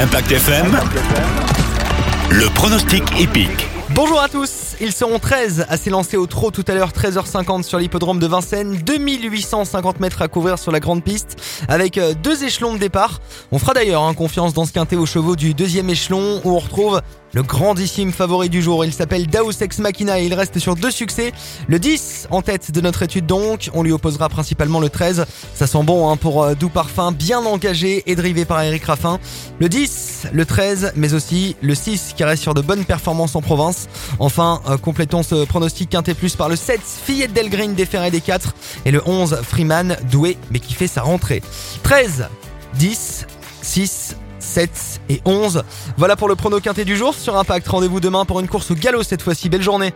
Impact FM, le pronostic épique. Bonjour à tous, ils seront 13 à s'élancer au trot tout à l'heure 13h50 sur l'hippodrome de Vincennes, 2850 mètres à couvrir sur la grande piste avec euh, deux échelons de départ. On fera d'ailleurs hein, confiance dans ce quintet aux chevaux du deuxième échelon où on retrouve le grandissime favori du jour. Il s'appelle Daos Ex Machina et il reste sur deux succès. Le 10 en tête de notre étude donc, on lui opposera principalement le 13. Ça sent bon hein, pour euh, Doux Parfum, bien engagé et drivé par Eric Raffin. Le 10, le 13, mais aussi le 6 qui reste sur de bonnes performances en province. Enfin, euh, complétons ce pronostic quintet plus par le 7, Fillette Delgreen déféré des 4 et le 11, Freeman doué mais qui fait sa rentrée. 13, 10, 6, 7 et 11. Voilà pour le prono quintet du jour sur Impact. Rendez-vous demain pour une course au galop cette fois-ci. Belle journée